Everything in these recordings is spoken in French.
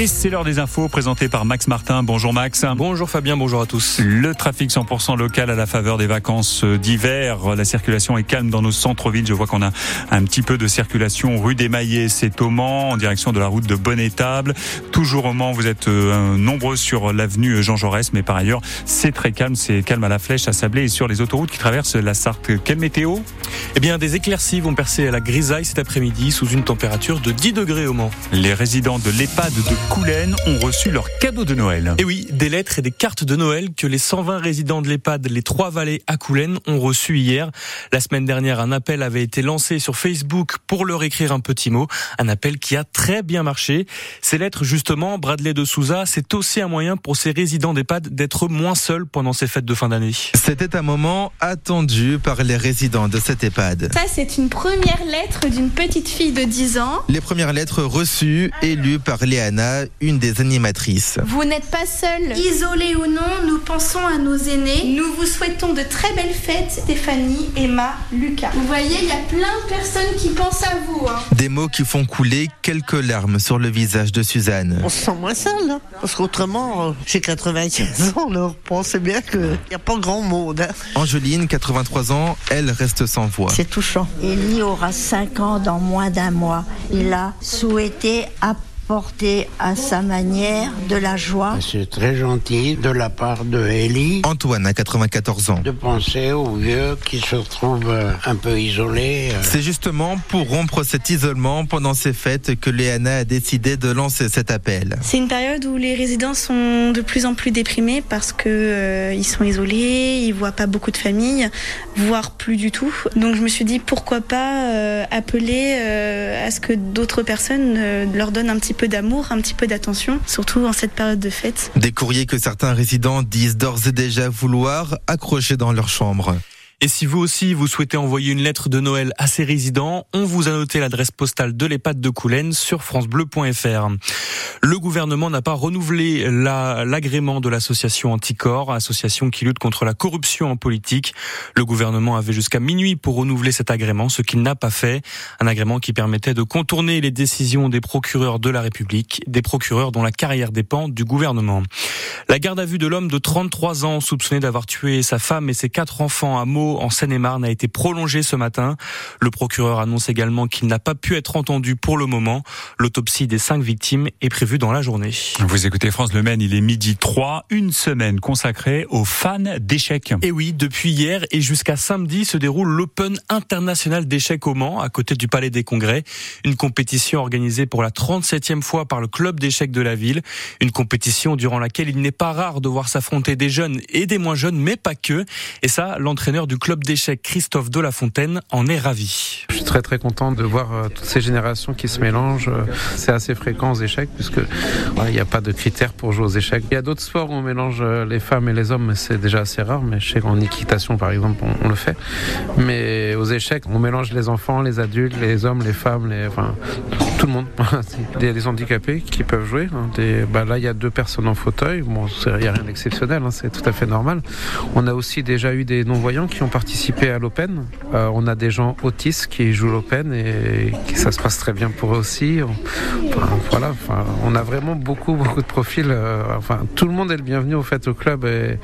Et c'est l'heure des infos présentées par Max Martin. Bonjour Max. Bonjour Fabien, bonjour à tous. Le trafic 100% local à la faveur des vacances d'hiver. La circulation est calme dans nos centres-villes. Je vois qu'on a un petit peu de circulation rue des Maillets, c'est au Mans, en direction de la route de Bonne-Étable. Toujours au Mans, vous êtes euh, nombreux sur l'avenue Jean Jaurès, mais par ailleurs, c'est très calme. C'est calme à la Flèche, à Sablé et sur les autoroutes qui traversent la Sarthe. Quelle météo? Eh bien, des éclaircies vont percer à la grisaille cet après-midi sous une température de 10 degrés au Mans. Les résidents de l'EHPAD de Coulennes ont reçu leur cadeau de Noël. Et oui, des lettres et des cartes de Noël que les 120 résidents de l'EHPAD Les Trois Vallées à Coulennes ont reçu hier. La semaine dernière, un appel avait été lancé sur Facebook pour leur écrire un petit mot. Un appel qui a très bien marché. Ces lettres, justement, Bradley de Souza, c'est aussi un moyen pour ces résidents d'EHPAD d'être moins seuls pendant ces fêtes de fin d'année. C'était un moment attendu par les résidents de cet EHPAD. Ça, c'est une première lettre d'une petite fille de 10 ans. Les premières lettres reçues et lues par Léana, une des animatrices. Vous n'êtes pas seul. Isolé ou non, nous pensons à nos aînés. Nous vous souhaitons de très belles fêtes, Stéphanie, Emma, Lucas. Vous voyez, il y a plein de personnes qui pensent à vous. Des mots qui font couler quelques larmes sur le visage de Suzanne. On se sent moins seul, hein, parce qu'autrement, euh, j'ai 95 ans, alors pensez bien qu'il n'y a pas grand monde. Hein. Angeline, 83 ans, elle reste sans voix. C'est touchant. Ellie aura 5 ans dans moins d'un mois. Il a souhaité apporter à sa manière de la joie. C'est très gentil de la part de Ellie Antoine a 94 ans. de penser aux vieux qui se retrouvent euh, un peu isolés. euh. C'est justement pour rompre cet isolement pendant ces fêtes que Léana a décidé de lancer cet appel. C'est une période où les résidents sont de plus en plus déprimés parce que euh, ils sont isolés, ils voient pas beaucoup de familles, voire plus du tout. Donc je me suis dit pourquoi pas euh, appeler euh, à ce que d'autres personnes euh, leur donnent un petit peu d'amour, un petit peu d'attention, surtout en cette période de fête. Des courriers que certains résidents disent d'ores et déjà vouloir accrocher dans leur chambre. Et si vous aussi vous souhaitez envoyer une lettre de Noël à ces résidents, on vous a noté l'adresse postale de l'EHPAD de Coulennes sur francebleu.fr. Le gouvernement n'a pas renouvelé la- l'agrément de l'association Anticor, association qui lutte contre la corruption en politique. Le gouvernement avait jusqu'à minuit pour renouveler cet agrément, ce qu'il n'a pas fait. Un agrément qui permettait de contourner les décisions des procureurs de la République, des procureurs dont la carrière dépend du gouvernement. La garde à vue de l'homme de 33 ans soupçonné d'avoir tué sa femme et ses quatre enfants à Meaux en Seine-et-Marne a été prolongée ce matin. Le procureur annonce également qu'il n'a pas pu être entendu pour le moment. L'autopsie des cinq victimes est prévue dans la journée. Vous écoutez France Le Maine, il est midi 3, une semaine consacrée aux fans d'échecs. Et oui, depuis hier et jusqu'à samedi se déroule l'Open international d'échecs au Mans, à côté du Palais des Congrès. Une compétition organisée pour la 37e fois par le club d'échecs de la ville. Une compétition durant laquelle il n'est pas rare de voir s'affronter des jeunes et des moins jeunes, mais pas que. Et ça, l'entraîneur du club d'échecs, Christophe Delafontaine, en est ravi. Je suis très très content de voir euh, toutes ces générations qui se mélangent. Euh, C'est assez fréquent aux échecs puisque il n'y a pas de critères pour jouer aux échecs. Il y a d'autres sports où on mélange euh, les femmes et les hommes, mais c'est déjà assez rare. Mais je sais équitation par exemple, on, le fait. Mais aux échecs, on mélange les enfants, les adultes, les hommes, les femmes, tout le monde. Il y a des handicapés qui peuvent jouer. hein. Bah là, il y a deux personnes en fauteuil. Bon, il n'y a rien d'exceptionnel, hein, c'est tout à fait normal. On a aussi déjà eu des non-voyants qui ont participé à l'Open. Euh, on a des gens autistes qui jouent l'Open et ça se passe très bien pour eux aussi. Enfin, voilà, enfin, on a vraiment beaucoup, beaucoup de profils. euh, enfin, tout le monde est le bienvenu au fait au club et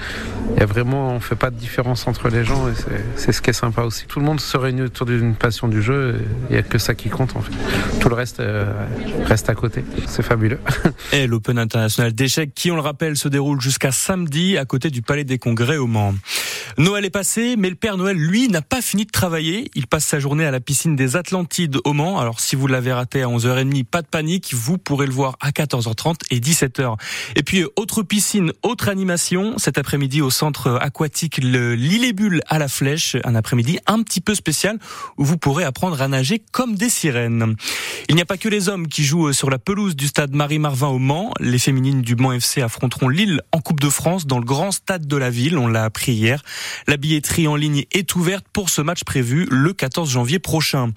a vraiment, on fait pas de différence entre les gens et c'est ce qui est sympa aussi. Tout le monde se réunit autour d'une passion du jeu et il n'y a que ça qui compte en fait. Tout le reste euh, reste à côté. C'est fabuleux. Et l'Open international d'échecs qui, on le rappelle, se déroule jusqu'à samedi à côté du Palais des Congrès au Mans. Noël est passé, mais le Père Noël, lui, n'a pas fini de travailler. Il passe sa journée à la piscine des Atlantides au Mans. Alors, si vous l'avez raté à 11h30, pas de panique. Vous pourrez le voir à 14h30 et 17h. Et puis, autre piscine, autre animation. Cet après-midi au centre aquatique le L'île et Bulle à la Flèche. Un après-midi un petit peu spécial où vous pourrez apprendre à nager comme des sirènes. Il n'y a pas que les hommes qui jouent sur la pelouse du stade Marie-Marvin au Mans. Les féminines du Mans FC affronteront Lille en Coupe de France dans le grand stade de la ville. On l'a appris hier. La billetterie en ligne est ouverte pour ce match prévu le 14 janvier prochain.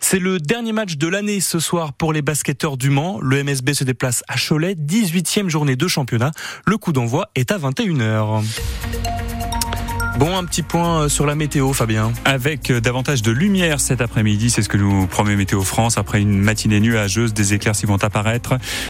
C'est le dernier match de l'année ce soir pour les basketteurs du Mans. Le MSB se déplace à Cholet, 18e journée de championnat. Le coup d'envoi est à 21h. Bon, un petit point sur la météo, Fabien. Avec euh, davantage de lumière cet après-midi, c'est ce que nous promet Météo France. Après une matinée nuageuse, des éclaircies vont apparaître.